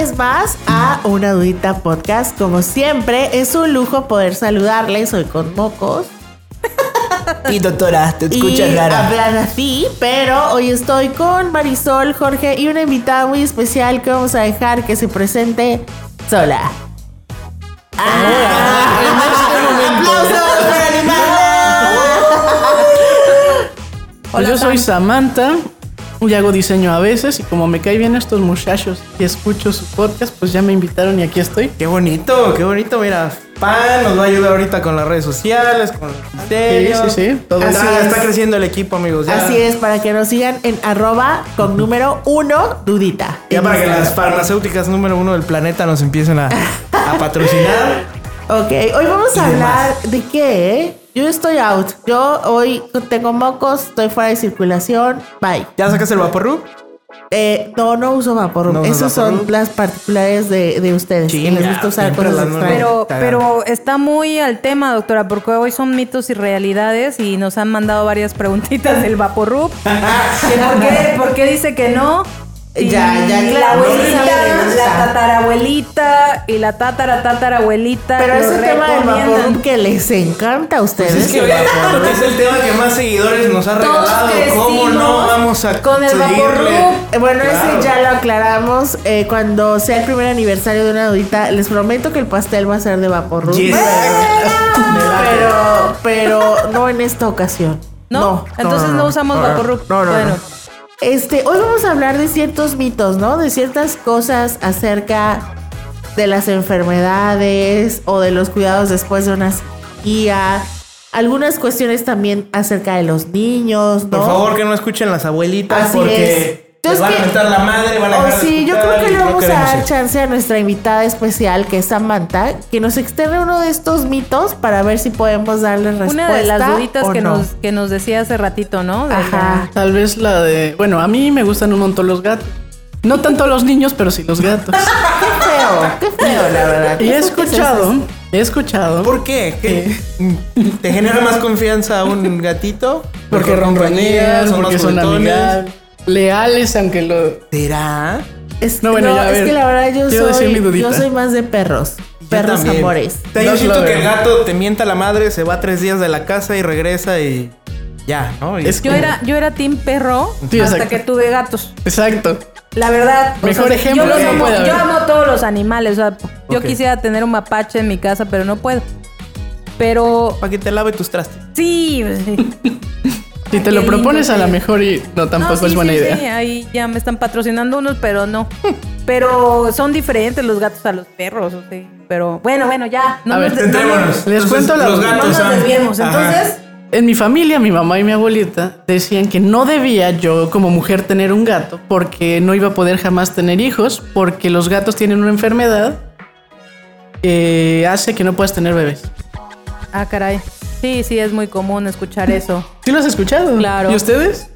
vez más a Una Dudita Podcast. Como siempre, es un lujo poder saludarles. Soy con mocos. Y doctora, te escuchas y rara. hablan así, pero hoy estoy con Marisol, Jorge y una invitada muy especial que vamos a dejar que se presente sola. ¡Aplausos para Pues yo soy Samantha y hago diseño a veces y como me cae bien estos muchachos y escucho su podcast, pues ya me invitaron y aquí estoy. Qué bonito, qué bonito, mira. Pan nos va a ayudar ahorita con las redes sociales, con el Sí, sí, sí. Todo Así Está, es. está creciendo el equipo, amigos. Ya, Así es, para que nos sigan en arroba con número uno, dudita. Ya para que las farmacéuticas número uno del planeta nos empiecen a, a patrocinar. Ok, hoy vamos a hablar de qué, ¿eh? Yo estoy out. Yo hoy tengo mocos, estoy fuera de circulación. Bye. ¿Ya sacas el Vaporru? Eh, no, no uso Vaporub. No Esas son Vaporub. las particulares de, de ustedes. que les gusta usar siempre cosas las nuevas. extrañas. Pero, pero está muy al tema, doctora, porque hoy son mitos y realidades y nos han mandado varias preguntitas del Vaporrup. Que ¿Por qué, por qué dice que no? Y Ya, ya, la claro, abuelita, no la tatarabuelita y la tatara tatarabuelita. Pero ese tema del. Vaporub que les encanta a ustedes. Es que es el tema que más seguidores nos ha regalado. ¿Cómo no vamos a con el seguirle? Vaporub. Eh, Bueno, Claro. ese ya lo aclaramos. Eh, cuando sea el primer aniversario de una dudita, les prometo que el pastel va a ser de Vaporub. Yes. Pero, pero no en esta ocasión. ¿No? Entonces no, usamos no, no. Vaporrup. No, no, bueno, no. Este, hoy vamos a hablar de ciertos mitos, ¿no? De ciertas cosas acerca de las enfermedades o de los cuidados después de una cirugía. Algunas cuestiones también acerca de los niños, ¿no? Por favor, que no escuchen las abuelitas Así porque es. Entonces, van a que- mentar la madre, van a Oh, sí, yo creo que le no vamos a dar chance a nuestra invitada especial, que es Samantha, que nos externe uno de estos mitos para ver si podemos darle respuesta. una de las duditas que, no. nos, que nos decía hace ratito, ¿no? De Ajá. Tal vez la de... Bueno, a mí me gustan un montón los gatos. No tanto los niños, pero sí los gatos. Qué feo, qué feo, la verdad. Y he ¿Eso qué es escuchado, he escuchado... ¿Por qué? ¿Qué? ¿Te genera más confianza un gatito? Porque Mejor compañía, ronronean, porque más son amigables, leales, aunque lo... ¿Será? Es, No, no, bueno, ya, a es ver. que la verdad yo Quiero decir mi soy, dudita. yo soy más de perros. Perros también. amores. Yo No, que el gato te mienta la madre, se va tres días de la casa y regresa y ya, ¿no? Y Es Yo era, yo era team perro Sí, hasta exacto. que tuve gatos. Exacto. La verdad. o Mejor sea, ejemplo Yo, amo, puede yo amo todos los animales. O sea, yo quisiera tener un mapache en mi casa, pero no puedo. Pero para que te lave tus trastes. sí. Si te lo lindo, propones a la mejor y no tampoco No, sí, es buena sí, idea. sí, ahí ya me están patrocinando unos, pero no. Pero son diferentes los gatos a los perros. o sea, Pero bueno, bueno, ya. No A ver, nos, no Centrémonos. Les cuento la- los nos- no gatos. nos ah. desviemos. Ajá. Entonces, En mi familia, mi mamá y mi abuelita decían que no debía yo como mujer tener un gato porque no iba a poder jamás tener hijos porque los gatos tienen una enfermedad que hace que no puedas tener bebés. ah, caray. Sí, sí, es muy común escuchar eso. ¿Sí lo has escuchado? Claro. ¿Y ustedes?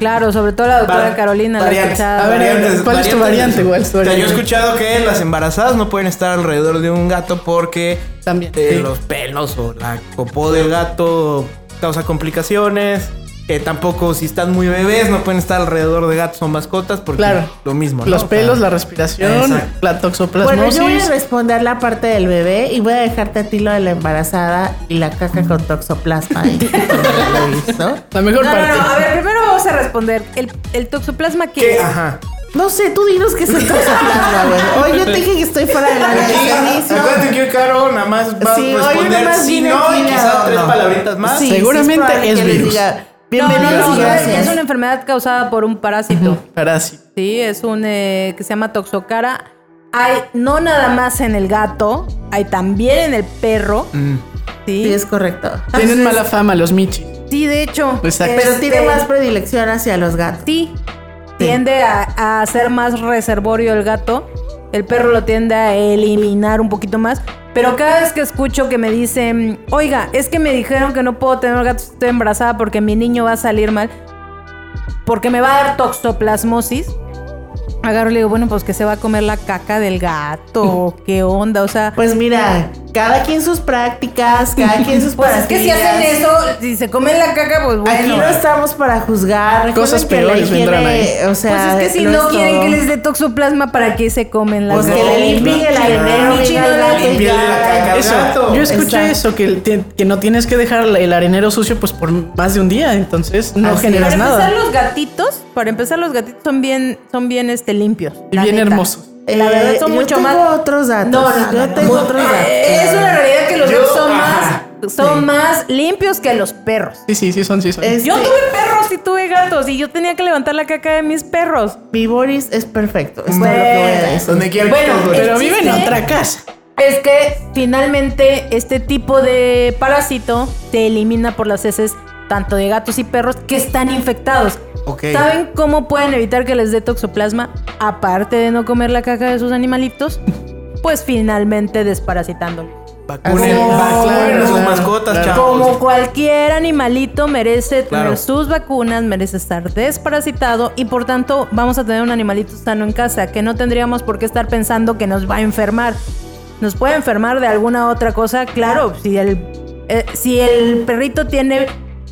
Claro, sobre todo la doctora Va- Carolina la ha variantes. escuchado. A ver, Variantes, ¿cuál es tu variante? ¿Cuál es tu O sea, yo he escuchado que las embarazadas no pueden estar alrededor de un gato porque También, eh, sí. los pelos o la popó del gato causa complicaciones. Que tampoco si están muy bebés no pueden estar alrededor de gatos o mascotas porque Claro. lo mismo. ¿no? Los O sea, pelos, la respiración, Exacto. la Bueno, toxoplasmosis. yo voy a responder la parte del bebé y voy a dejarte a ti lo de la embarazada y la caca con toxoplasma. no la mejor No, parte. no, a ver, primero vamos a responder. ¿El, el toxoplasma qué, ¿Qué? es? Ajá. No sé, tú dinos que es el toxoplasma, güey. Hoy yo te dije que estoy fuera del área de servicio. Acuérdate que Caro nada más va Sí, a hoy responder vine no y quizás tres no. palabritas más. Sí, Seguramente sí, es que les virus. diga, Bienvenidos no, no, gracias. es una enfermedad causada por un parásito. Parásito. Sí, es un eh, que se llama toxocara. Hay no nada más en el gato, hay también en el perro. Mm. Sí, Sí, es correcto. Tienen mala fama los michis. Sí, de hecho. Exacto. Pero este, tiene más predilección hacia los gatos. Sí, tiende a, a ser más reservorio el gato. El perro lo tiende a eliminar un poquito más. Pero cada vez que escucho que me dicen, oiga, es que me dijeron que no puedo tener gatos, estoy embarazada porque mi niño va a salir mal, porque me va a dar toxoplasmosis. agarro y le digo, bueno, pues que se va a comer la caca del gato, qué onda, o sea, Pues mira, cada quien sus prácticas, cada quien sus pues es que si hacen eso, si se comen la caca, pues bueno. Aquí no estamos para juzgar. Cosas la peores vendrán higiene, O sea, pues es que si no quieren todo. que les dé toxoplasma, ¿para qué se comen la Pues caca? que le limpien el arenero, la Eso, yo escuché Exacto. eso, que, que no tienes que dejar el arenero sucio pues por más de un día, entonces no Así generas Para nada. empezar, los gatitos, para empezar, los gatitos son bien, son bien este, limpios. Y la bien neta. hermosos. La verdad son Eh, yo mucho tengo más. otros datos. No, no, yo no, tengo no. otros datos. Eh, Es una realidad que los Yo- gatos son ajá. más, son más limpios que los perros. Sí, sí, sí son, sí son. Yo tuve perros y tuve gatos y yo tenía que levantar la caca de mis perros. Mi Boris es perfecto. Es todo Bueno. lo que voy a decir. Donde quiera Bueno, que. Pero vive en otra casa. Es que finalmente este tipo de parásito se elimina por las heces tanto de gatos y perros que están infectados. ¿Saben cómo pueden evitar que les dé toxoplasma? Aparte de no comer la caca de sus animalitos, pues finalmente desparasitándolo. Vacunen, a sus mascotas, claro. chavos. Como cualquier animalito merece tener Claro. sus vacunas, merece estar desparasitado y por tanto vamos a tener un animalito sano en casa que no tendríamos por qué estar pensando que nos va a enfermar. Nos puede enfermar de alguna otra cosa, claro, si el, eh, si el perrito tiene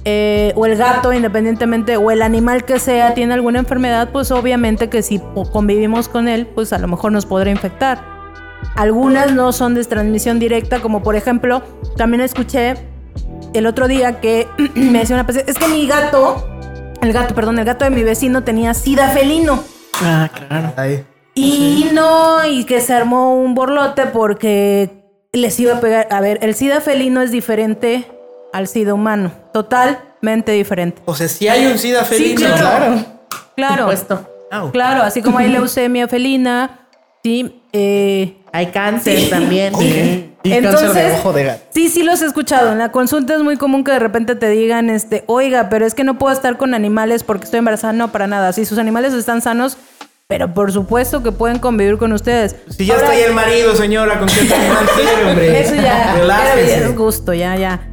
eh, o el gato independientemente o el animal que sea tiene alguna enfermedad, pues obviamente que si convivimos con él, pues a lo mejor nos podrá infectar. Algunas no son de transmisión directa, como por ejemplo, también escuché el otro día que me decía una paciente, es que mi gato, el gato, perdón, el gato de mi vecino tenía sida felino. Ah, claro. Ahí. Y no, y que se armó un borlote porque les iba a pegar. A ver, el sida felino es diferente al sida humano, totalmente diferente. O sea, si hay un SIDA felino. claro. Claro. Claro, Supuesto. Au. claro, así como hay leucemia felina, sí, eh, Hay cáncer también. Sí. Y cáncer de ojo de gato. Sí, sí los he escuchado. En la consulta es muy común que de repente te digan, este, oiga, pero es que no puedo estar con animales porque estoy embarazada. No, para nada. Si sus animales están sanos, pero por supuesto que pueden convivir con ustedes. Si ya Ahora, está ahí el marido, señora, ¿con qué hombre? Eso ya, es gusto, ya, ya.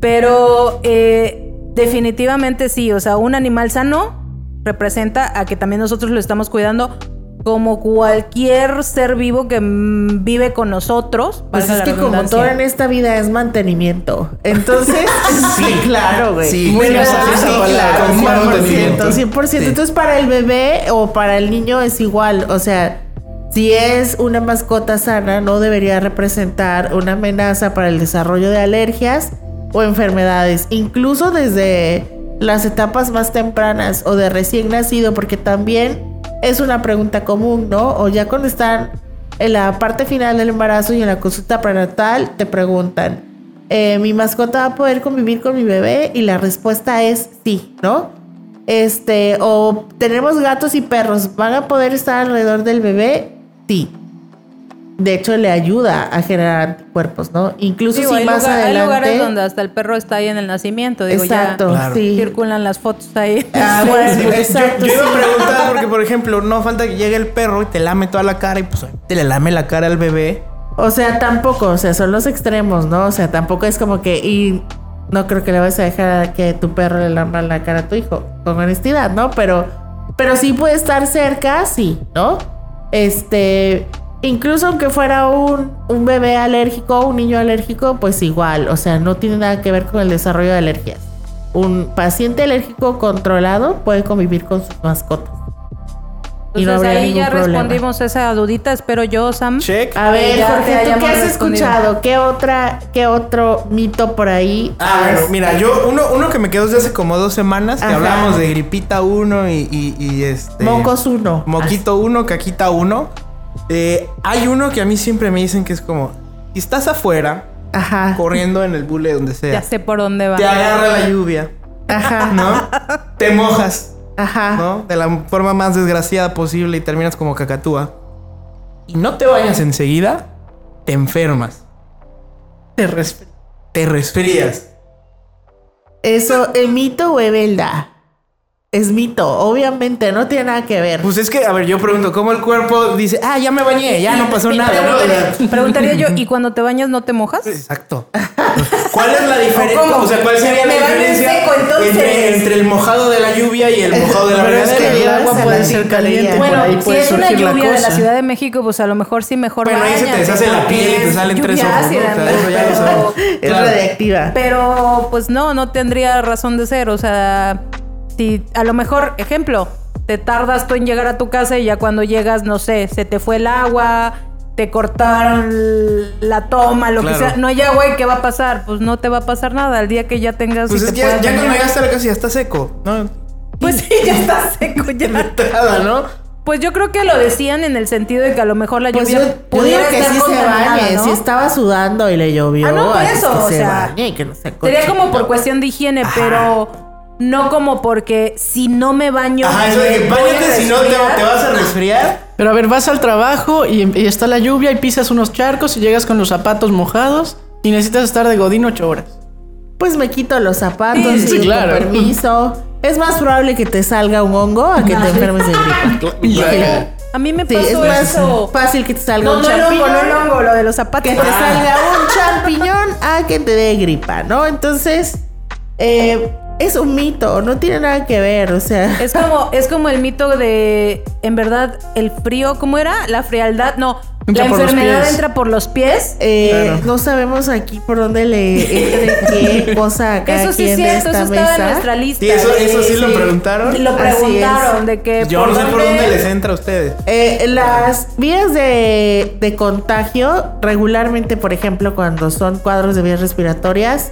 Pero eh, definitivamente sí, o sea, un animal sano representa a que también nosotros lo estamos cuidando como cualquier ser vivo que mm, vive con nosotros. Pues es que como todo en esta vida es mantenimiento. Entonces, sí, claro, güey. Sí, esa Sí, claro, con 100%, mantenimiento. 100%. Sí. Entonces, para el bebé o para el niño es igual. O sea, si es una mascota sana, no debería representar una amenaza para el desarrollo de alergias o enfermedades, incluso desde las etapas más tempranas o de recién nacido, porque también es una pregunta común, ¿no? O ya cuando están en la parte final del embarazo y en la consulta prenatal, te preguntan, eh, ¿mi mascota va a poder convivir con mi bebé? Y la respuesta es sí, ¿no? Este, o tenemos gatos y perros, ¿van a poder estar alrededor del bebé? Sí. De hecho, le ayuda a generar anticuerpos, ¿no? Incluso Digo, si hay, más lugar- hay adelante. lugares donde hasta el perro está ahí en el nacimiento. Digo, exacto, ya Claro. sí. circulan las fotos ahí. Ah, bueno, exacto. Yo iba a sí. preguntar porque, por ejemplo, no falta que llegue el perro y te lame toda la cara y pues te le lame la cara al bebé. O sea, tampoco, o sea, son los extremos, ¿no? O sea, tampoco es como que. Y no creo que le vas a dejar a que tu perro le lamba la cara a tu hijo, con honestidad, ¿no? Pero, pero sí puede estar cerca, sí, ¿no? Este. Incluso aunque fuera un, un bebé alérgico, un niño alérgico, pues igual, o sea, no tiene nada que ver con el desarrollo de alergias. Un paciente alérgico controlado puede convivir con sus mascotas. Y no Entonces habría ahí ya problema. respondimos esa dudita, espero yo, Sam. Check. A ver, Ya Jorge, ¿tú qué has escuchado? ¿Qué otra, qué otro mito por ahí? Ah, bueno, mira, yo, uno, uno que me quedó desde hace como dos semanas, que Ajá. hablábamos de gripita 1 y, y, y este. Mocos uno. Moquito 1, caquita 1. Eh, hay uno que a mí siempre me dicen que es como: si estás afuera, Ajá. corriendo en el bule donde Ya sea, sé por dónde va. te agarra la lluvia, Ajá. ¿no? te mojas, Ajá. ¿no? De la forma más desgraciada posible y terminas como cacatúa. Y no te vayas enseguida, te enfermas, Te respeto. te resfrías. Eso, ¿es mito o es verdad? Es mito, obviamente, no tiene nada que ver. Pues es que, a ver, yo pregunto, ¿cómo el cuerpo dice, ah, ya me bañé, ya no pasó nada? Preguntaría yo, ¿y cuando te bañas no te mojas? Exacto. ¿Cuál es la diferencia? cómo? O sea, ¿cuál sería la diferencia seco, entre, entre el mojado de la lluvia y el mojado de la Pero es que regadera? el agua puede ser caliente, Bueno, por ahí si es una lluvia de la. Ciudad de México, pues a lo mejor sí mejor Bueno, ahí se te deshace la piel y te salen tres ojos, ¿no? ácida, O sea, eso ya lo pero- sabemos. Es Claro. radiactiva. Pero pues no, no tendría razón de ser. O sea, si a lo mejor, ejemplo, te tardas tú en llegar a tu casa y ya cuando llegas, no sé, se te fue el agua, te cortaron la toma, lo Claro. que sea. No hay agua y ¿qué va a pasar? Pues no te va a pasar nada. El día que ya tengas. Pues y es te ya, ya cuando llegaste a la casa ya está seco, ¿no? Pues sí, ya está seco ya. Nada, ¿no? Pues yo creo que lo decían en el sentido de que a lo mejor la Pues lluvia yo pudiera digo que estar sí se bañe. ¿no? Si estaba sudando y le llovió, Ah, no, por eso, que o se sea, bañe y que no se Sería como por cuestión de higiene, pero no como porque si no me baño. Ajá, eso de que bañate si no te, vas a resfriar. Pero a ver, vas al trabajo y, y está la lluvia y pisas unos charcos y llegas con los zapatos mojados y necesitas estar de godín ocho horas. Pues me quito los zapatos Sí, y sí, claro. con permiso. Es más probable que te salga un hongo a que te enfermes de gripa. A mí me Sí, es pasó más eso. fácil que te salga No, un no champiñón. no el hongo, lo de los zapatos. que te salga un champiñón a que te dé gripa, ¿no? Entonces, eh, es un mito, no tiene nada que ver, o sea. Es como, es como el mito de, en verdad, el frío, ¿cómo era? La frialdad, no. Entra la enfermedad entra por los pies. eh, Claro. No sabemos aquí por dónde le entre qué cosa a cada Eso sí es cierto, eso estaba en nuestra lista. Sí, eso, eso sí lo preguntaron. Lo preguntaron, de que. Yo no sé por dónde les entra a ustedes. Eh, las vías de, de contagio, regularmente, por ejemplo, cuando son cuadros de vías respiratorias,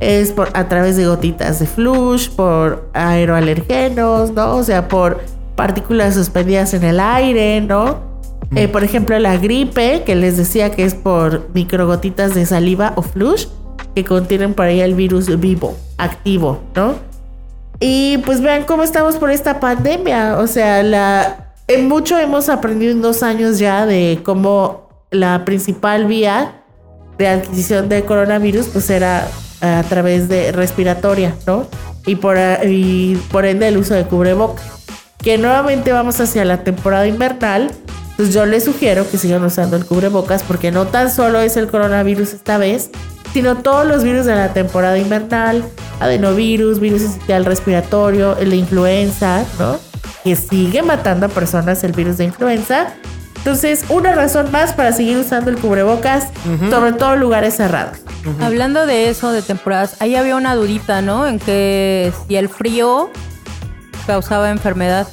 es por, a través de gotitas de flush, por aeroalergenos, ¿no? O sea, por partículas suspendidas en el aire, ¿no? Eh, por ejemplo, la gripe, que les decía que es por microgotitas de saliva o flush, que contienen por ahí el virus vivo, activo, ¿no? Y pues vean cómo estamos por esta pandemia. O sea, la, en mucho hemos aprendido en dos años ya de cómo la principal vía de adquisición de coronavirus pues era a través de respiratoria, ¿no? Y por, y por ende el uso de cubrebocas. Que nuevamente vamos hacia la temporada invernal. Pues yo les sugiero que sigan usando el cubrebocas porque no tan solo es el coronavirus esta vez, sino todos los virus de la temporada invernal, adenovirus, virus esencial respiratorio, el de influenza, ¿no? Que sigue matando a personas el virus de influenza. Entonces, una razón más para seguir usando el cubrebocas, sobre todo en lugares cerrados. Hablando de eso, de temporadas, ahí había una dudita, ¿no? En que si el frío causaba enfermedad.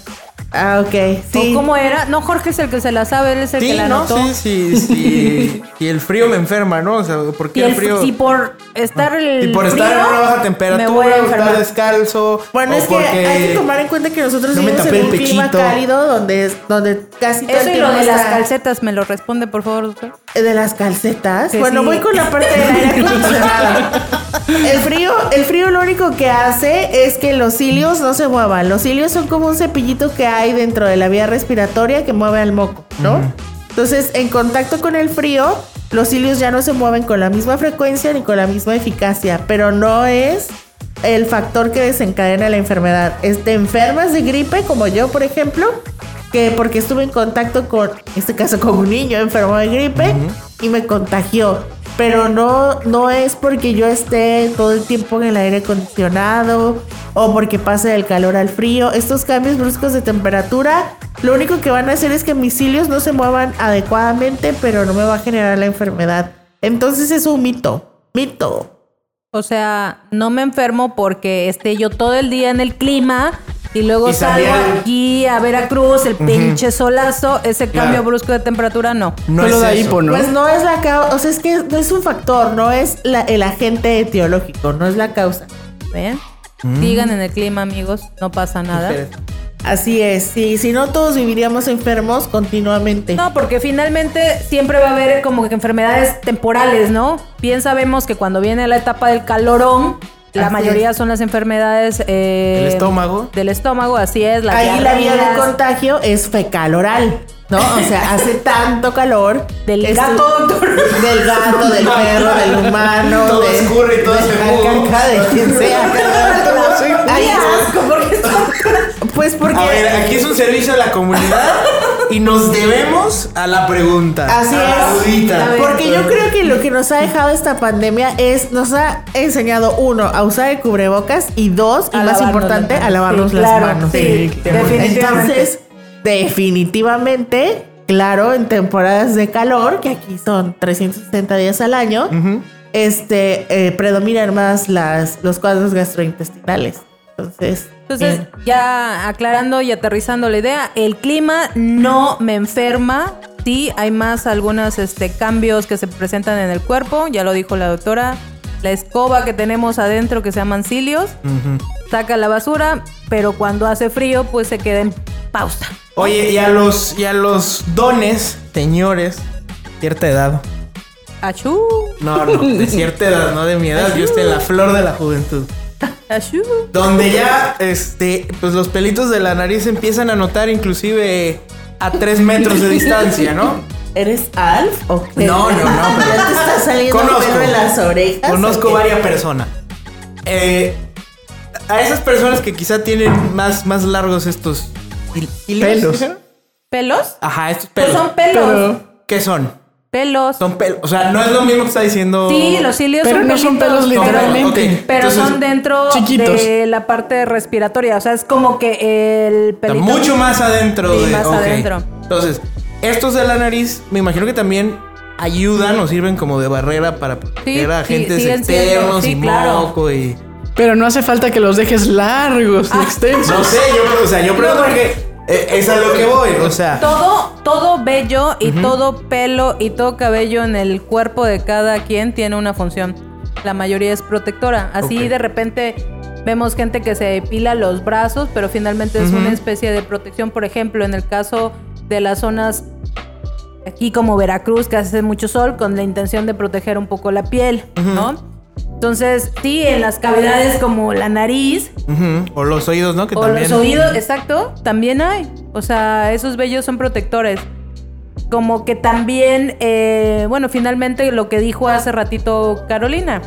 Ah, ok, sí. ¿O cómo era? No, Jorge es el que se la sabe, él es el que la ¿no? notó. Sí, sí, sí. Y el frío me enferma, ¿no? O sea, ¿por Y qué el el frío? si por estar el Y por estar en una baja temperatura, estar descalzo. Bueno, o es que hay que tomar en cuenta que nosotros no vivimos en un clima cálido donde, donde casi todo Eso el y lo de las calcetas, ¿me lo responde, por favor, doctor? De las calcetas. Que bueno, sí. voy con la parte del aire acondicionado. El frío, el frío lo único que hace es que los cilios no se muevan. Los cilios son como un cepillito que hay dentro de la vía respiratoria que mueve al moco, ¿no? Entonces, en contacto con el frío, los cilios ya no se mueven con la misma frecuencia ni con la misma eficacia, pero no es el factor que desencadena la enfermedad. Es te enfermas de gripe, como yo, por ejemplo, que porque estuve en contacto con, en este caso, con un niño enfermo de gripe y me contagió. Pero no, no es porque yo esté todo el tiempo en el aire acondicionado o porque pase del calor al frío. Estos cambios bruscos de temperatura, lo único que van a hacer es que mis cilios no se muevan adecuadamente, pero no me va a generar la enfermedad. Entonces es un mito. Mito. O sea, no me enfermo porque esté yo todo el día en el clima y luego Y salgo salía- aquí a Veracruz, el pinche solazo, ese cambio Claro. brusco de temperatura, no. No Solo es eso. hipo, ¿no? Pues no es la causa, o sea, es que no es un factor, no es la- el agente etiológico, no es la causa. ¿Ven? Mm. Sigan en el clima, amigos, no pasa nada. Así es, sí, si no todos viviríamos enfermos continuamente. No, porque finalmente siempre va a haber como que enfermedades temporales, ¿no? Bien sabemos que cuando viene la etapa del calorón, la Así mayoría es. son las enfermedades eh, ¿Del estómago? Del estómago, así es. La Ahí la vía de contagio es fecal oral, ¿no? O sea, hace tanto calor. Del Es- gato, doctor. Del gato, del perro, del humano. Todo de, escurre y todo de se de quien sea. Ahí asco, porque Pues porque. A ver, aquí es un servicio a la comunidad y nos debemos a la pregunta. Así es. Porque yo creo que lo que nos ha dejado esta pandemia es, nos ha enseñado, uno, a usar el cubrebocas y dos, y A más importante, a lavarnos Sí, las claro, manos. sí, definitivamente. Entonces, definitivamente, claro, en temporadas de calor, que aquí son 360 días al año, este, eh, predominan más las, los cuadros gastrointestinales. Entonces, Entonces, bien. ya aclarando y aterrizando la idea, el clima no me enferma. Sí, hay más algunos este, cambios que se presentan en el cuerpo, ya lo dijo la doctora. La escoba que tenemos adentro que se llaman cilios, saca la basura, pero cuando hace frío, pues se queda en pausa. Oye, y a los, y a los dones, señores, cierta edad. Achú, No, no, de cierta edad, no de mi edad. Yo estoy en la flor de la juventud. Donde ya, este, pues los pelitos de la nariz empiezan a notar inclusive a tres metros de distancia, ¿no? ¿eres Alf o qué? No, no, no, pero- Ya te está saliendo Conozco. pelo en las orejas. Conozco varias personas. Eh, a esas personas que quizá tienen más, más largos estos Pelos. ¿Pelos? Ajá, estos Pues pelos. son pelos. Pero, ¿Qué son? Pelos. Son pelos. O sea, no es lo mismo que está diciendo. Sí, los cilios pero son no son pelos literalmente. Pero Entonces, son dentro chiquitos. de la parte respiratoria. O sea, es como que el Está pelito. mucho más adentro Sí, de. más adentro. Entonces, estos de la nariz, me imagino que también ayudan o sirven como de barrera para proteger a sí, agentes sí, entiendo. externos Sí, y claro. moco y. pero no hace falta que los dejes largos y extensos. No sé, yo, o sea, yo pregunto porque eh, es a lo que voy. O sea, Todo, todo vello y todo pelo y todo cabello en el cuerpo de cada quien tiene una función. La mayoría es protectora. Así de repente vemos gente que se depila los brazos, pero finalmente es una especie de protección. Por ejemplo, en el caso de las zonas aquí como Veracruz, que hace mucho sol, con la intención de proteger un poco la piel, ¿no? Entonces, sí, en las cavidades como la nariz, o los oídos, ¿no? Que o también. los oídos, exacto, también hay. O sea, esos vellos son protectores. Como que también, eh, bueno, finalmente lo que dijo hace ratito Carolina,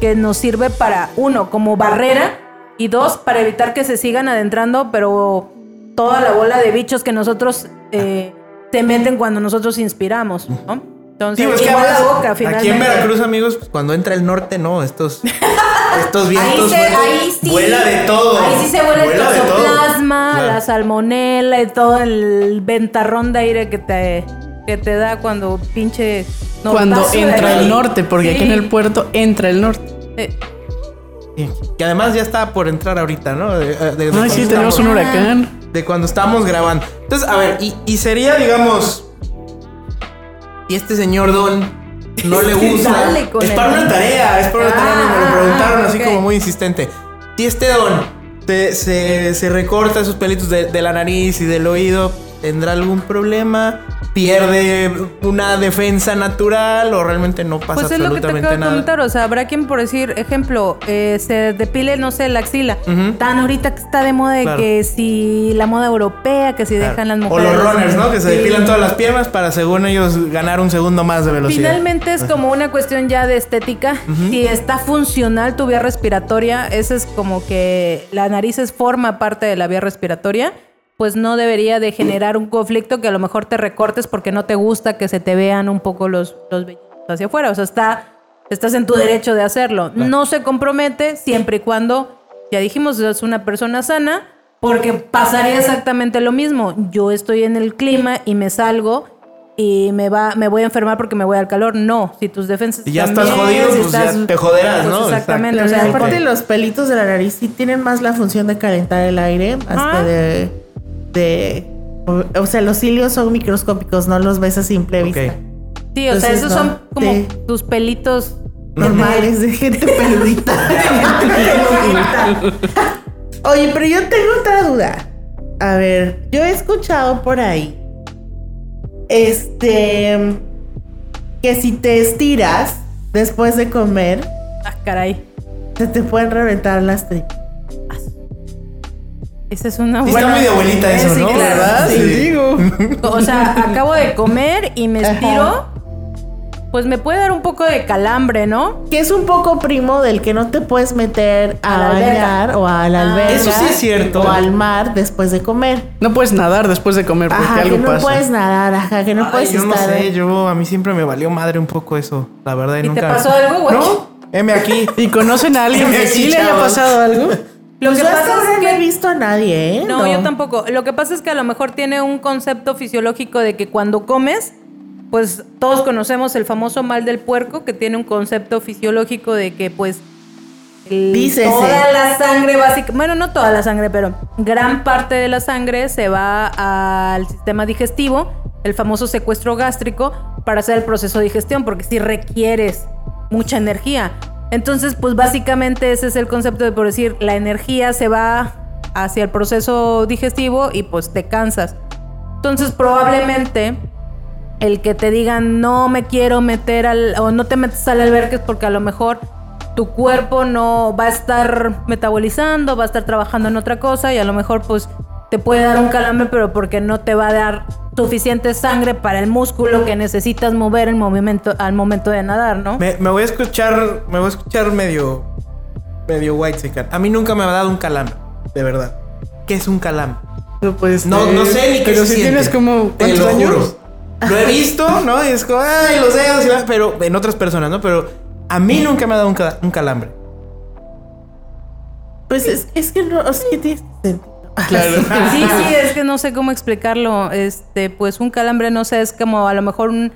que nos sirve para, uno, como barrera, y dos, para evitar que se sigan adentrando, pero toda la bola de bichos que nosotros eh, se meten cuando nosotros inspiramos, ¿no? Entonces, Sí, es que igual además, la boca, aquí en. Veracruz, amigos, pues, cuando entra el norte, no, estos, estos Ahí, vientos se, ahí sí. vuela de todo. Ahí sí se vuela, Vuela el toxoplasma, Claro. la salmonela y todo el ventarrón de aire que te, que te da cuando pinche. Cuando entra el norte, porque aquí en el puerto entra el norte. Eh, Sí, Que además ya está por entrar ahorita, ¿no? De, de- de Ay, cuando sí, tenemos un huracán. De cuando estamos grabando. Entonces, a ver, y, y sería, digamos, y este señor Don no le gusta. Es para una tarea, es para una tarea, me lo Ah, preguntaron así como muy insistente. Si este Don se, se- se recorta esos pelitos de, de la nariz y del oído, ¿tendrá algún problema? ¿Pierde una defensa natural o realmente no pasa Pues es lo que te absolutamente acabo de nada? comentar. O sea, habrá quien, por decir, ejemplo, eh, se depile, no sé, la axila. Tan ahorita que está de moda de Claro. que si la moda europea, que si dejan las O mujeres. los runners, ¿no? Que se Sí. depilan todas las piernas para, según ellos, ganar un segundo más de velocidad. Finalmente es como una cuestión ya de estética. Si está funcional tu vía respiratoria, esa es como que la nariz es forma parte de la vía respiratoria, pues no debería de generar un conflicto que a lo mejor te recortes porque no te gusta que se te vean un poco los, los vellitos hacia afuera. O sea, está, estás en tu derecho de hacerlo. No se compromete siempre y cuando, ya dijimos, es una persona sana, porque pasaría exactamente lo mismo. Yo estoy en el clima y me salgo y me va me voy a enfermar porque me voy al calor. No, si tus defensas Si ya están estás jodido, si pues ya te joderás, pues ¿no? Exactamente, Pero o sea, aparte porque- los pelitos de la nariz sí tienen más la función de calentar el aire Ajá. que de, de- o, o sea, los cilios son microscópicos, no los ves a simple vista. Ok. sí, o sea, esos no, son como tus pelitos Normales de gente peludita. Oye, pero yo tengo otra duda. A ver, yo he escuchado por ahí. Este. Que si te estiras después de comer, Ah, caray. se te pueden reventar las tripas. Esa es una está muy de abuelita eso, Sí, ¿no? claro. Sí. digo. O sea, acabo de comer y me estiro pues me puede dar un poco de calambre, ¿no? Que es un poco primo del que no te puedes meter A a, la o a la Ah. alberca. Eso sí es cierto. O al mar después de comer. No puedes nadar después de comer porque Ajá, algo que no pasa. puedes nadar, ajá, que no Ay, puedes yo no estar. sé, yo a mí siempre me valió madre un poco eso, la verdad. y ¿Y te nunca... pasó algo, güey? No, M aquí. ¿Y conocen a alguien que sí le haya Chavos. pasado algo? Lo Pues que yo pasa es no he que visto a nadie, ¿eh? No, yo tampoco. Lo que pasa es que a lo mejor tiene un concepto fisiológico de que cuando comes, pues todos conocemos el famoso mal del puerco, que tiene un concepto fisiológico de que pues Dícese. toda la sangre básica, bueno, no toda la sangre, pero gran parte de la sangre se va al sistema digestivo, el famoso secuestro gástrico, para hacer el proceso de digestión, porque si requieres mucha energía. Entonces, pues básicamente ese es el concepto de por decir, la energía se va hacia el proceso digestivo y pues te cansas. Entonces, probablemente el que te digan no me quiero meter al o no te metes al albergue es porque a lo mejor tu cuerpo no va a estar metabolizando, va a estar trabajando en otra cosa y a lo mejor pues te puede dar un calambre, pero porque no te va a dar suficiente sangre para el músculo que necesitas mover el movimiento al momento de nadar, ¿no? Me, me voy a escuchar, me voy a escuchar medio, medio white A mí nunca me ha dado un calambre, de verdad. ¿Qué es un calambre? Pues, No, eh, no sé ni qué Pero se si siente. tienes como... Te ¿Cuántos lo años? juro. Lo he visto, ¿no? Y es como, ay, los dedos, y pero en otras personas, ¿no? Pero a mí nunca me ha dado un, ca- un calambre. Pues es, es que no, o sea, que tiene sentido. Claro. Sí, sí, es que no sé cómo explicarlo. Este, pues un calambre, no sé, es como a lo mejor un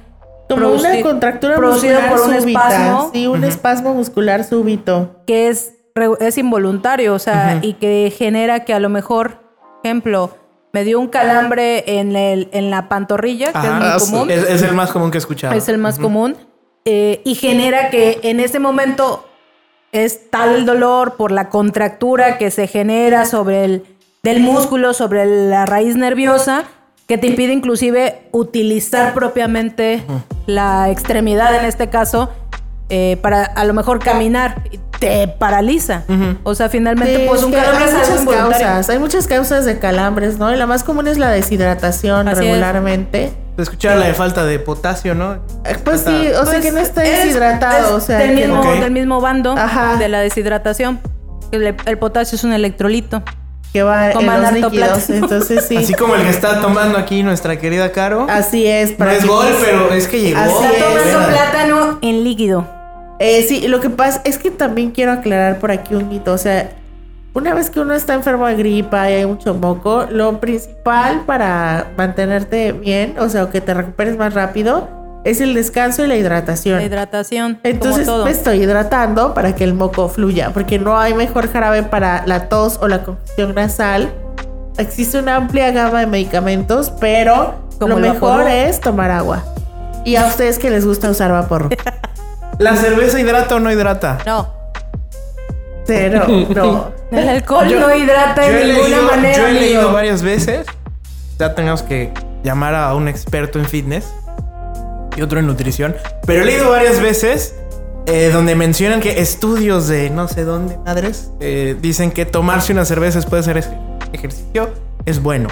Como una contractura muscular por un súbita. espasmo Sí, un espasmo muscular súbito. que es, es involuntario, o sea, y que genera que a lo mejor, ejemplo, me dio un calambre en, el, en la pantorrilla, que Ajá. es muy común, Es, es el más común que he escuchado. es el más común, eh, y genera que en ese momento es tal el dolor por la contractura que se genera sobre el del músculo, sobre la raíz nerviosa, que te impide inclusive utilizar propiamente la extremidad en este caso eh, para a lo mejor caminar, te paraliza. O sea, finalmente Sí, pues es un calambre hay muchas causas, hay muchas causas de calambres, ¿no? Y la más común es la deshidratación Así es. regularmente. Escuchar la de falta de potasio, ¿no? Eh, Pues sí, o sea que no está es- deshidratado, es o sea, del que- mismo, del mismo bando Ajá. de la deshidratación. El, el potasio es un electrolito. Que va en los líquidos. plátano. Entonces sí. Así como el que está tomando aquí nuestra querida Caro. Así es. no para es que- gol, pero es que llegó. Así Está es. tomando plátano en líquido. Eh, sí, lo que pasa es que también quiero aclarar por aquí un mito. O sea, una vez que uno está enfermo de gripa y hay mucho moco, lo principal para mantenerte bien, o sea, o que te recuperes más rápido, es el descanso y la hidratación. La hidratación. Entonces como todo. me estoy hidratando para que el moco fluya, porque no hay mejor jarabe para la tos o la congestión nasal. Existe una amplia gama de medicamentos, pero Como lo mejor es tomar agua. Y a ustedes que les gusta usar vapor. ¿La cerveza hidrata o no hidrata? No. Cero, no. El alcohol Yo- no hidrata Yo he de ninguna leído, manera. yo he leído amigo. varias veces. Ya tenemos que llamar a un experto en fitness y otro en nutrición. Pero he leído varias veces eh, donde mencionan que estudios de no sé dónde, madres, eh, dicen que tomarse una cerveza después de hacer ej- ejercicio es bueno.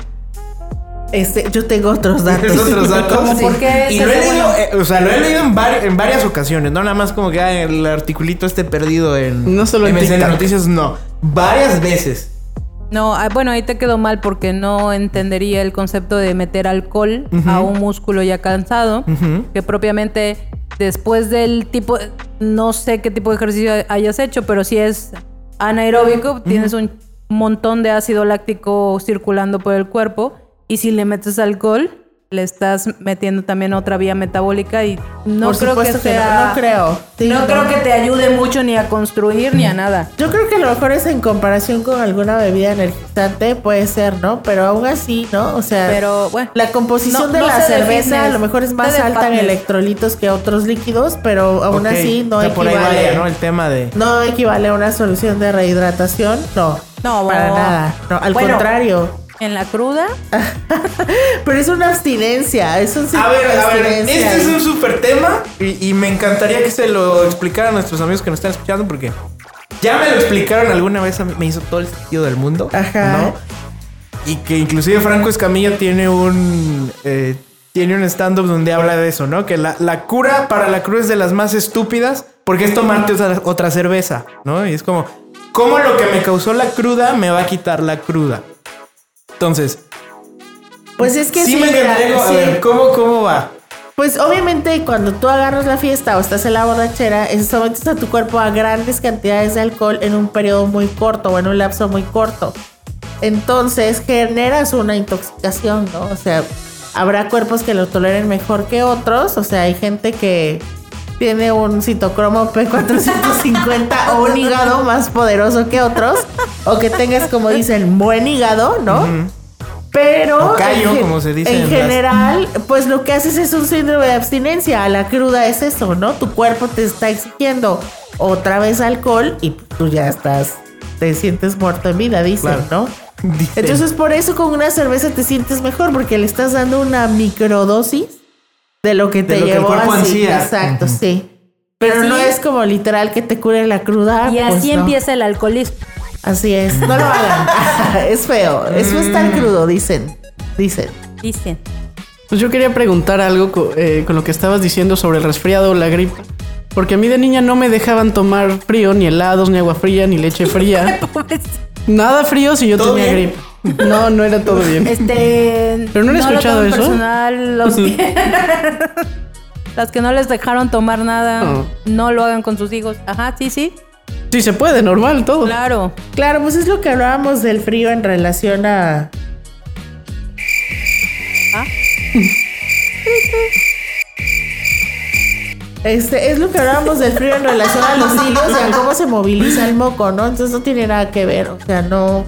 Este, yo tengo otros datos. Otros datos. ¿Cómo por qué Y lo he leído, eh, o sea, lo he leído en, vari- en varias ocasiones, no nada más como que ah, el articulito esté perdido en No solo en TikTok. Noticias, no, varias veces. No, ah, bueno, ahí te quedó mal porque no entendería el concepto de meter alcohol a un músculo ya cansado, que propiamente después del tipo, no sé qué tipo de ejercicio hayas hecho, pero si es anaeróbico, tienes un montón de ácido láctico circulando por el cuerpo y si le metes alcohol, le estás metiendo también otra vía metabólica y no Por creo que supuesto que no, sea... no creo. Sí, no no. creo que te ayude mucho ni a construir ni a nada. Yo creo que a lo mejor es en comparación con alguna bebida energizante, puede ser, ¿no? Pero aún así, ¿no? O sea, Pero bueno. la composición No- de no la cerveza a lo mejor es más alta en electrolitos que otros líquidos, pero aún así no o sea, por ahí equivale. vaya, ¿no? El tema de... No equivale a una solución de rehidratación, no. No, para nada. No, al Bueno. contrario. En la cruda, Pero es una abstinencia, es un A ver, a ver, este es un súper tema y, y me encantaría que se lo explicaran a nuestros amigos que nos están escuchando porque ya me lo explicaron alguna vez, a mí me hizo todo el sentido del mundo, Ajá. ¿no? Y que inclusive Franco Escamilla tiene un, eh, tiene un stand-up donde habla de eso, ¿no? Que la, la cura para la cruda es de las más estúpidas porque es tomarte otra, otra cerveza, ¿no? Y es como, ¿cómo lo que me causó la cruda me va a quitar la cruda? Entonces, Pues es que sí, sí, me entrego. A sí. ver, ¿cómo, ¿cómo va? Pues obviamente cuando tú agarras la fiesta o estás en la borrachera, es- sometes a tu cuerpo a grandes cantidades de alcohol en un periodo muy corto o en un lapso muy corto. Entonces generas una intoxicación, ¿no? O sea, habrá cuerpos que lo toleren mejor que otros. O sea, hay gente que tiene un citocromo P450 o un hígado más poderoso que otros. O que tengas, como dicen, buen hígado, ¿no? Pero callo, en gen- como se dice en en las- general, pues lo que haces es un síndrome de abstinencia. La cruda es eso, ¿no? Tu cuerpo te está exigiendo otra vez alcohol y tú ya estás, te sientes muerto en vida, dicen, Claro. ¿no? Dicen. Entonces por eso con una cerveza te sientes mejor porque le estás dando una microdosis de lo que te lo que el cuerpo así. ansía. Exacto, sí. Pero así- no es como literal que te cure la cruda. Y pues así no. empieza el alcoholismo. Así es. No lo hagan. es feo. Es feo estar crudo, dicen. Dicen. Dicen. Pues yo quería preguntar algo eh, con lo que estabas diciendo sobre el resfriado o la gripe. Porque a mí de niña no me dejaban tomar frío, ni helados, ni agua fría, ni leche fría. Nada frío si yo ¿Todo tenía bien? gripe. No, no era todo bien. Este. Pero no han lo escuchado eso. Personal, los que, las que no les dejaron tomar nada, Oh. no lo hagan con sus hijos. Ajá, sí, sí. Sí, se puede, normal, todo. Claro. Claro, pues es lo que hablábamos del frío en relación a. Ah. Este, es lo que hablábamos del frío en relación a los hilos y a cómo se moviliza el moco, ¿no? Entonces no tiene nada que ver, o sea, no,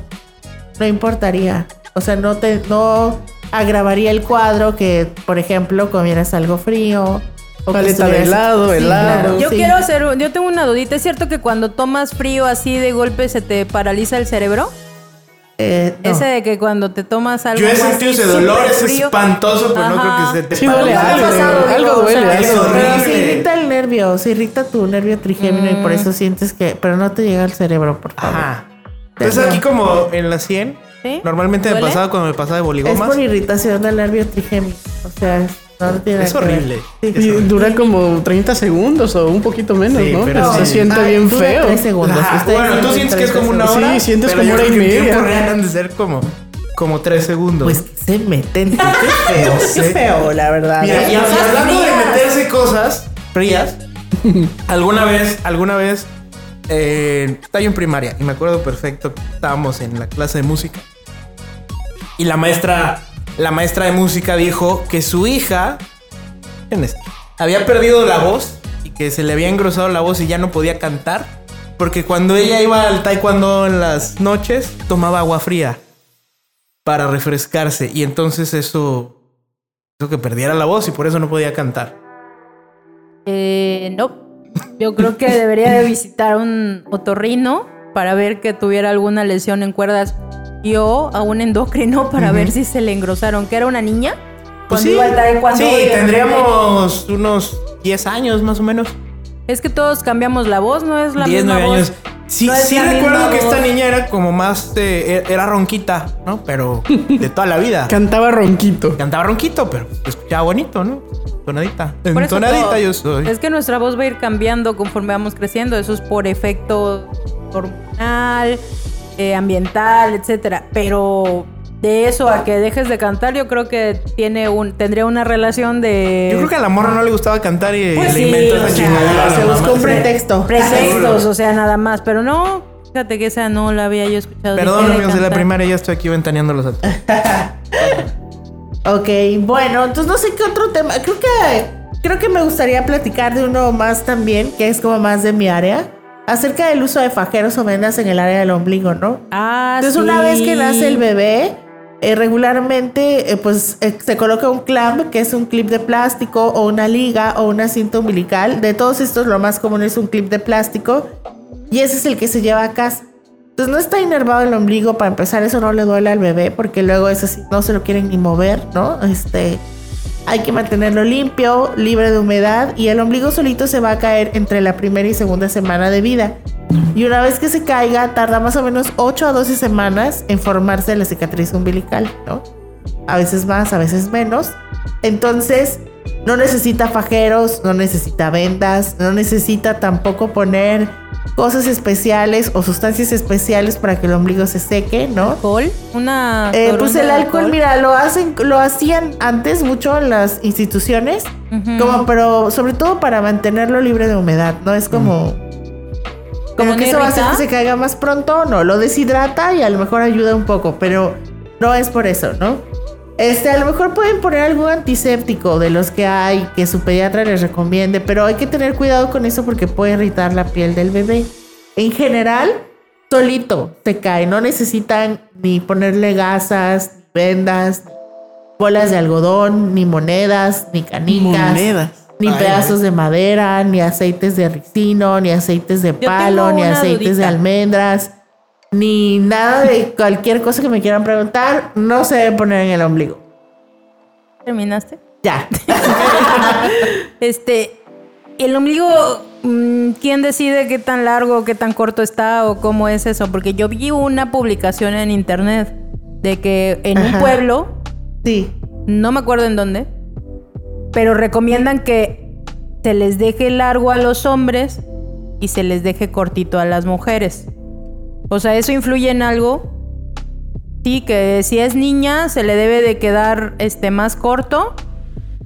no importaría. O sea, no te, no agravaría el cuadro que, por ejemplo, comieras algo frío. O que Paleta de helado, helado. Yo sí. quiero hacer, un- yo tengo una dudita. ¿Es cierto que cuando tomas frío así de golpe se te paraliza el cerebro? Eh, no. Ese de que cuando te tomas algo Yo he sentido ese dolor, es espantoso, pero no creo que se te Sí duele Me ha algo, pasado, algo duele, sea, es pero horrible. se irrita el nervio, se irrita tu nervio trigémino y por eso sientes que, pero no te llega al cerebro, por favor. Ajá. Entonces aquí como en la 100, ¿Sí? normalmente me ¿Duele? pasaba cuando me pasaba de Es boligomas. por irritación del nervio trigémino, o sea, es- no tiene Es horrible. Sí. Y dura como 30 segundos o un poquito menos, Sí, ¿no? pero Pero se sí. siente Ay, bien dura feo. tres segundos. Ajá, Ustedes bueno, tú sientes que es como una hora. Sí, sientes pero como yo hora y que en tiempo media. real han de ser como, como tres segundos. Pues se meten, qué feo, qué feo, la verdad. Mira, y hablando de meterse cosas frías, alguna vez, alguna vez, eh, estaba yo en primaria y me acuerdo perfecto que estábamos en la clase de música y la maestra, la maestra de música dijo que su hija había perdido la voz y que se le había engrosado la voz y ya no podía cantar porque cuando ella iba al taekwondo en las noches tomaba agua fría para refrescarse y entonces eso hizo que perdiera la voz y por eso no podía cantar. Eh, no. Yo creo que debería de visitar un otorrino para ver que tuviera alguna lesión en cuerdas y o a un endocrino para ver si se le engrosaron. ¿Que era una niña? Pues Cuando sí, taekwondo sí, tendríamos unos 10 años más o menos. Es que todos cambiamos la voz, ¿no es la 10, misma 9 voz? años. Sí, No sí recuerdo que esta niña era como más de, e- era ronquita, ¿no? Pero de toda la vida. Cantaba ronquito. Cantaba ronquito, pero escuchaba bonito, ¿no? Tonadita. Todo- yo soy. Es que nuestra voz va a ir cambiando conforme vamos creciendo. Eso es por efecto hormonal, eh, ambiental, etcétera. Pero de eso a que dejes de cantar, yo creo que tiene un, tendría una relación de Yo creo que a la morra no le gustaba cantar y Pues le sí, inventó esa o sea, chingadera a la Se buscó un pretexto. pretextos, o sea, nada más. Pero no, fíjate que esa no la había yo escuchado. Perdón, de amigos de la primaria, ya estoy aquí ventaneándolos a todos. Ok, bueno, entonces no sé qué otro tema. Creo que creo que me gustaría platicar de uno más también, que es como más de mi área, acerca del uso de fajeros o vendas en el área del ombligo, ¿no? Ah, Entonces una vez que nace el bebé, eh, regularmente eh, pues eh, se coloca un clamp, que es un clip de plástico o una liga o una cinta umbilical. De todos estos lo más común es un clip de plástico y ese es el que se lleva a casa. Entonces no está inervado el ombligo, para empezar eso no le duele al bebé porque luego es así, no se lo quieren ni mover, ¿no? Este, hay que mantenerlo limpio, libre de humedad y el ombligo solito se va a caer entre la primera y segunda semana de vida. Y una vez que se caiga, tarda más o menos 8 a 12 semanas en formarse la cicatriz umbilical, ¿no? a veces más, a veces menos. Entonces, no necesita fajeros, no necesita vendas, no necesita tampoco poner cosas especiales o sustancias especiales para que el ombligo se seque, ¿no? ¿Alcohol? Una. Eh, pues el alcohol, mira, lo hacen, lo hacían antes mucho en las instituciones, como pero sobre todo para mantenerlo libre de humedad, ¿no? Es como como ¿Pero que eso va a hacer que se caiga más pronto, no, lo deshidrata y a lo mejor ayuda un poco, pero no es por eso, ¿no? Este, a lo mejor pueden poner algún antiséptico de los que hay que su pediatra les recomiende, pero hay que tener cuidado con eso porque puede irritar la piel del bebé. En general, solito se cae, no necesitan ni ponerle gasas, ni vendas, ni bolas de algodón, ni monedas, ni canicas. Monedas. Ni Ay, pedazos de madera, ni aceites de ricino, ni aceites de palo, ni aceites de almendras, ni nada de cualquier cosa que me quieran preguntar, no se debe poner en el ombligo. ¿Terminaste? Ya. Este. El ombligo. mm, ¿Quién decide qué tan largo, qué tan corto está o cómo es eso? Porque yo vi una publicación en internet de que en un pueblo, Sí. no me acuerdo en dónde, pero recomiendan que se les deje largo a los hombres y se les deje cortito a las mujeres. O sea, ¿eso influye en algo? Sí, que si es niña se le debe de quedar este más corto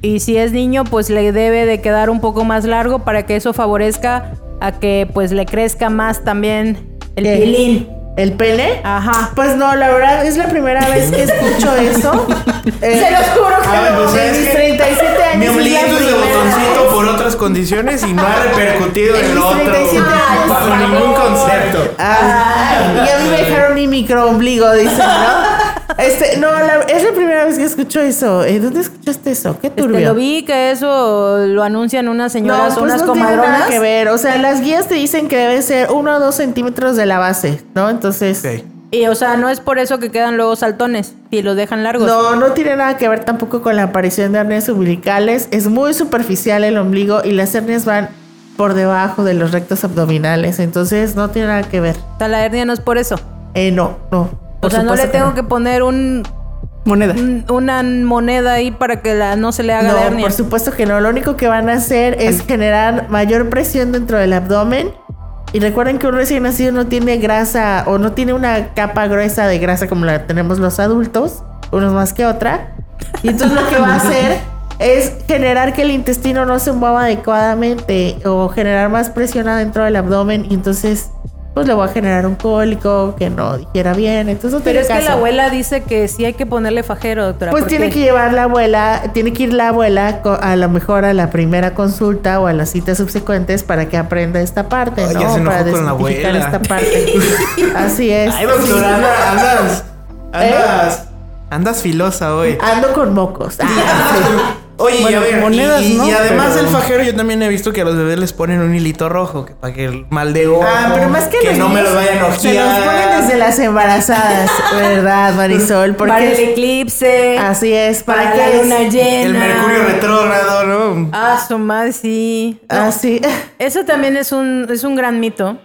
y si es niño pues le debe de quedar un poco más largo para que eso favorezca a que pues le crezca más también el pilín. ¿El pene? Ajá. Pues no, la verdad es la primera vez que escucho eso. Eh, Se los juro que Ah, condiciones y no ha repercutido En lo otro 37 años, bajo ningún concepto. Ah, y a mí me dejaron ni micro ombligo, dicen, ¿no? Este, no, la- es la primera vez que escucho eso. Eh, ¿Dónde escuchaste eso? Qué turbio. Este, lo vi que eso lo anuncian unas señoras o pues unas no tiene comadronas. nada que ver. O sea, las guías te dicen que debe ser uno o dos centímetros de la base, ¿no? Entonces, Ok. Y o sea, no es por eso que quedan luego saltones y los dejan largos. no, no tiene nada que ver tampoco con la aparición de hernias umbilicales. Es muy superficial el ombligo y las hernias van por debajo de los rectos abdominales. Entonces, no tiene nada que ver. O sea, la hernia no es por eso. Eh, no, no. O sea, no le tengo que poner un, Moneda. un- una moneda ahí para que la, no se le haga la No, hernia. por supuesto que no. Lo único que van a hacer es generar mayor presión dentro del abdomen. Y recuerden que un recién nacido no tiene grasa o no tiene una capa gruesa de grasa como la tenemos los adultos, unos más que otra. Y entonces lo que va a hacer es generar que el intestino no se mueva adecuadamente o generar más presión adentro del abdomen y entonces pues le va a generar un cólico que no digiera bien. Entonces no Pero es que la abuela dice que sí hay que ponerle fajero, doctora. Pues tiene que llevar la abuela, tiene que ir la abuela a lo mejor a la primera consulta o a las citas subsecuentes para que aprenda esta parte, Ay, ¿no? ya se enojó para con la desmitificar abuela. esta parte. Así es. Ay, doctora, anda- andas. ¿Eh? Andas. Andas filosa hoy. Ando con mocos. Ah, Oye, y a ver, monedas, y, ¿no? y además Pero- del fajero, yo también he visto que a los bebés les ponen un hilito rojo que, para que el mal de ojo, Ah, pero más que, los no me los vayan a Se los ponen desde las embarazadas, ¿verdad, Marisol? para el eclipse, así es, para, para que la luna llena. El mercurio retrógrado, ¿no? Ah, su madre, sí. No, Así. Eso también es un, es un gran mito.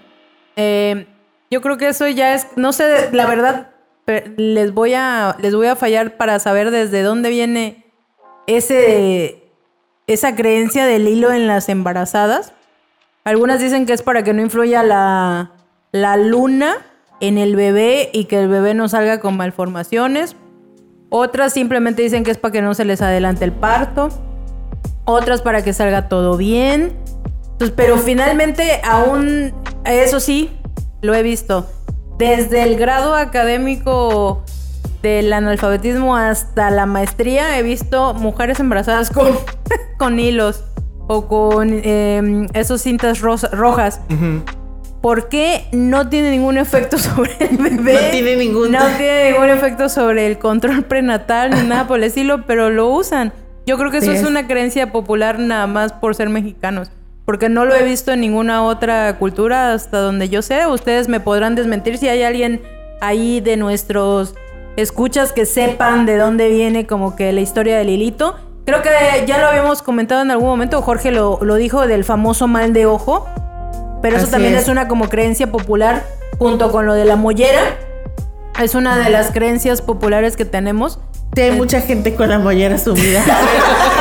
Eh, yo creo que eso ya es, no sé, la verdad, les voy a, les voy a fallar para saber desde dónde viene ese, esa creencia del hilo en las embarazadas. Algunas dicen que es para que no influya la, la luna en el bebé y que el bebé no salga con malformaciones. Otras simplemente dicen que es para que no se les adelante el parto. Otras para que salga todo bien. Entonces, pero finalmente aún, eso sí, lo he visto. Desde el grado académico del analfabetismo hasta la maestría, he visto mujeres embarazadas con, con hilos o con eh, esos cintas rosa- rojas. ¿Por qué no tiene ningún efecto sobre el bebé? No tiene ningún- No tiene ningún efecto sobre el control prenatal ni nada por el estilo, pero lo usan. Yo creo que eso Sí, es. una creencia popular nada más por ser mexicanos. Porque no lo he visto en ninguna otra cultura hasta donde yo sé. Ustedes me podrán desmentir si hay alguien ahí de nuestros escuchas que sepan de dónde viene como que la historia del hilito. Creo que ya lo habíamos comentado en algún momento, Jorge lo, lo dijo del famoso mal de ojo. Pero eso Así también es. es una como creencia popular junto con lo de la mollera. Es una de las creencias populares que tenemos. Sí, hay mucha gente con la mollera sumida.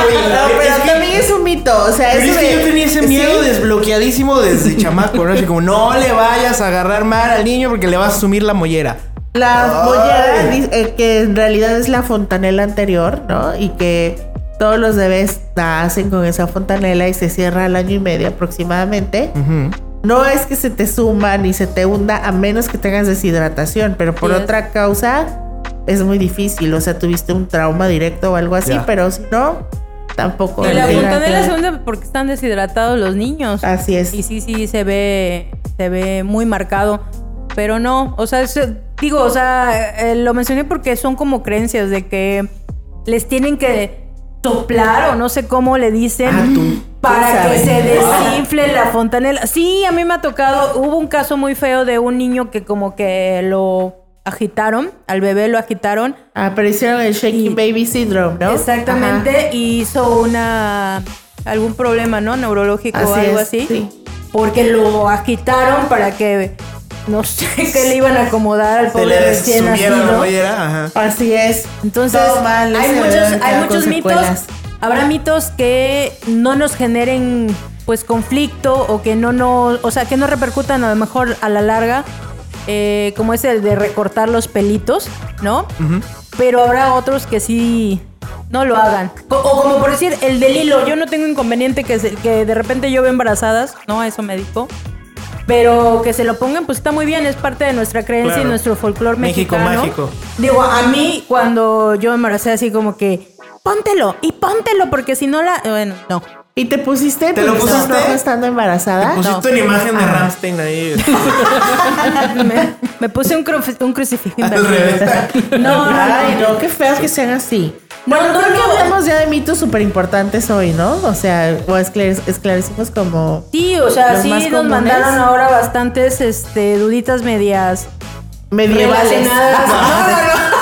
No, pero es que- también es un mito. O sea, Pero es que de- yo tenía ese sí. miedo desbloqueadísimo desde chamaco, ¿no? Así como, no le vayas a agarrar mal al niño porque le vas a sumir la mollera. La mollera, eh, que en realidad es la fontanela anterior, ¿no? Y que todos los bebés nacen con esa fontanela y se cierra al año y medio aproximadamente. No es que se te suma ni se te hunda a menos que tengas deshidratación, pero por Sí otra causa es muy difícil. O sea, tuviste un trauma directo o algo así, pero si no, tampoco. Y la fontanela se hunde porque están deshidratados los niños. Así es. Y sí, sí, se ve, se ve muy marcado. Pero no, o sea, es- digo, o sea, eh, lo mencioné porque son como creencias de que les tienen que soplar o no sé cómo le dicen Ah, tú. para Tú que se desinfle la fontanela. Sí, a mí me ha tocado, hubo un caso muy feo de un niño que como que lo agitaron, al bebé lo agitaron Ah, pero hicieron el Shaking Baby Syndrome, ¿no? Exactamente, y hizo una algún problema, ¿no? Neurológico o algo es, así. sí. Porque lo agitaron para que no sé qué le iban a acomodar al Se pobre le recién nacido. ajá. Así es. Entonces, Todo mal, hay muchos, hay muchos mitos. Habrá mitos que no nos generen pues conflicto o que no no, o sea, que no repercutan a lo mejor a la larga, eh, como es el de recortar los pelitos, ¿no? Pero habrá otros que sí no lo hagan. O, o como por decir, el del hilo. Yo no tengo inconveniente que, se- que de repente yo veo embarazadas, ¿no? Eso me dijo. Pero que se lo pongan, pues está muy bien, es parte de nuestra creencia Claro. y nuestro folclore México mexicano. mágico. Digo, a mí cuando yo me embaracé así como que, póntelo y póntelo, porque si no la... Bueno, no. ¿Y te pusiste ¿Te lo pusiste? rojo estando embarazada? Pusiste una imagen de Ramstein ahí. me, me puse un, cru- un crucifijo. Al revés. No, no, Ay, no. no, qué feo que sean así. No, bueno, no, creo que hablamos ya de mitos súper importantes hoy, ¿no? O sea, o esclare- esclarecimos como... Sí, o sea, sí nos comunes. mandaron ahora bastantes este, duditas medias Medievales. relacionadas. No. No, no,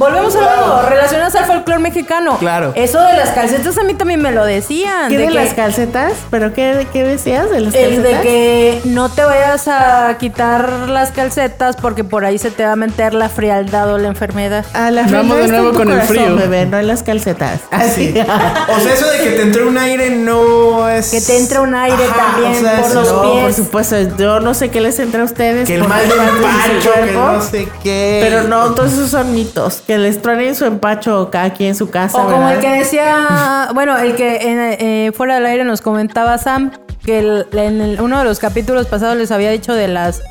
volvemos a lo relacionadas al folclore mexicano. Claro. Eso de las calcetas a mí también me lo decían. ¿Qué de, que- las calcetas? ¿Pero qué, qué decías de las El calcetas? de que no te vayas a quitar las calcetas porque por ahí se te va a meter la frialdad o la enfermedad. A la Vamos frialdad de está nuevo con el frío. bebé, no en las calcetas. Así. O sea, eso de que te entre un aire no es. Que te entra un aire Ajá, también o sea, por los no, pies. por supuesto. Yo no sé qué les entra a ustedes. Que el mal de empacho, que no sé qué. Pero no, todos esos son mitos. Que les truenen su empacho cada quien en su casa. O como el que decía, bueno, el que en, eh, fuera del aire nos comentaba Sam, que el- en el- uno de los capítulos pasados les había dicho de las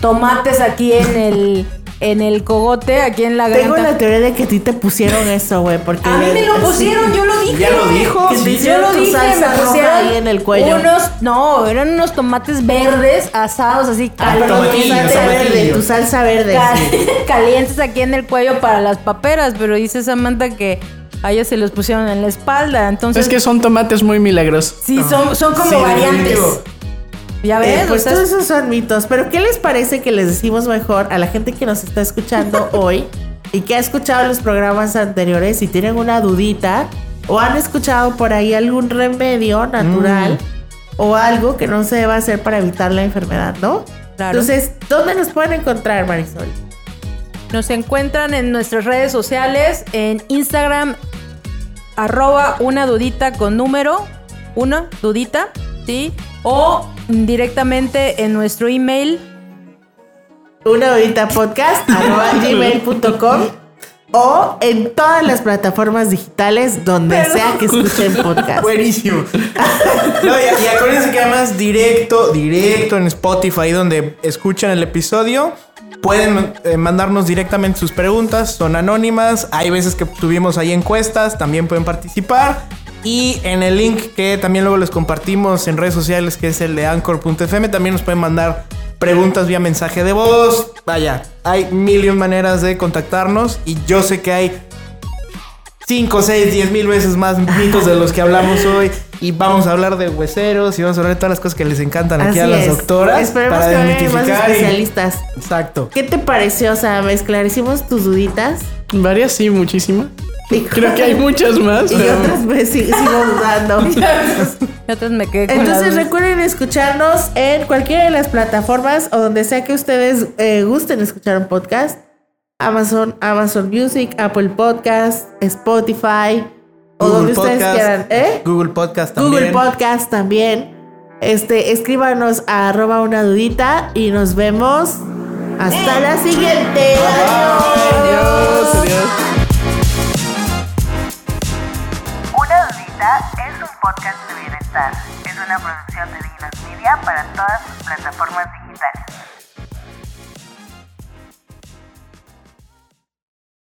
tomates aquí en el, en el cogote, aquí en la Tengo garganta. la teoría de que a ti te pusieron eso, güey. Porque A mí me lo sí. pusieron, yo lo dije. Ya lo dijo, Que te sí. Yo lo dije, salsa me roja pusieron ahí en el cuello. Unos, no, eran unos tomates verdes asados así Ah, tomatillo, salsa verde, tu salsa verde. Cal- sí. calientes aquí en el cuello para las paperas, pero dice Samantha que a ellas se los pusieron en la espalda, entonces Es que son tomates muy milagrosos. sí son, son como Sí, variantes. definitivo. Ya ves, Eh, pues O sea, todos esos son mitos. Pero ¿qué les parece que les decimos mejor a la gente que nos está escuchando hoy y que ha escuchado los programas anteriores si tienen una dudita o han escuchado por ahí algún remedio natural o algo que no se deba hacer para evitar la enfermedad, ¿no? Claro. Entonces, ¿dónde nos pueden encontrar, Marisol? nos encuentran en nuestras redes sociales, en Instagram, arroba una dudita con número, una dudita, ¿sí? O directamente en nuestro email, Una horita podcast gmail.com o en todas las plataformas digitales donde sea que escuchen podcast. Buenísimo. No, y, y acuérdense que además directo, directo en Spotify donde escuchan el episodio, pueden eh, mandarnos directamente sus preguntas, son anónimas, hay veces que tuvimos ahí encuestas, también pueden participar. Y en el link que también luego les compartimos en redes sociales, que es el de anchor.fm, también nos pueden mandar preguntas vía mensaje de voz. Vaya, hay mil y un maneras de contactarnos y yo sé que hay 5, 6, 10 mil veces más mitos de los que hablamos hoy. Y vamos a hablar de hueseros y vamos a hablar de todas las cosas que les encantan aquí Así a las es. doctoras. Esperemos para que más y- especialistas. Exacto. ¿Qué te pareció, Sam? ¿Esclarecimos tus duditas? Varias sí, muchísimas. Creo que hay muchas más. Y pero- otras veces sí- sigo dudando. y otras me quedé con Entonces recuerden escucharnos en cualquiera de las plataformas o donde sea que ustedes eh, gusten escuchar un podcast. Amazon, Amazon Music, Apple Podcast, Spotify o donde ustedes quieran. ¿Eh? Google Podcast también. Google Podcast también. Este, escríbanos a arroba una dudita y nos vemos hasta la siguiente. Adiós, adiós. Una podcast de bienestar. Es una producción de Dinos Media para todas sus plataformas digitales.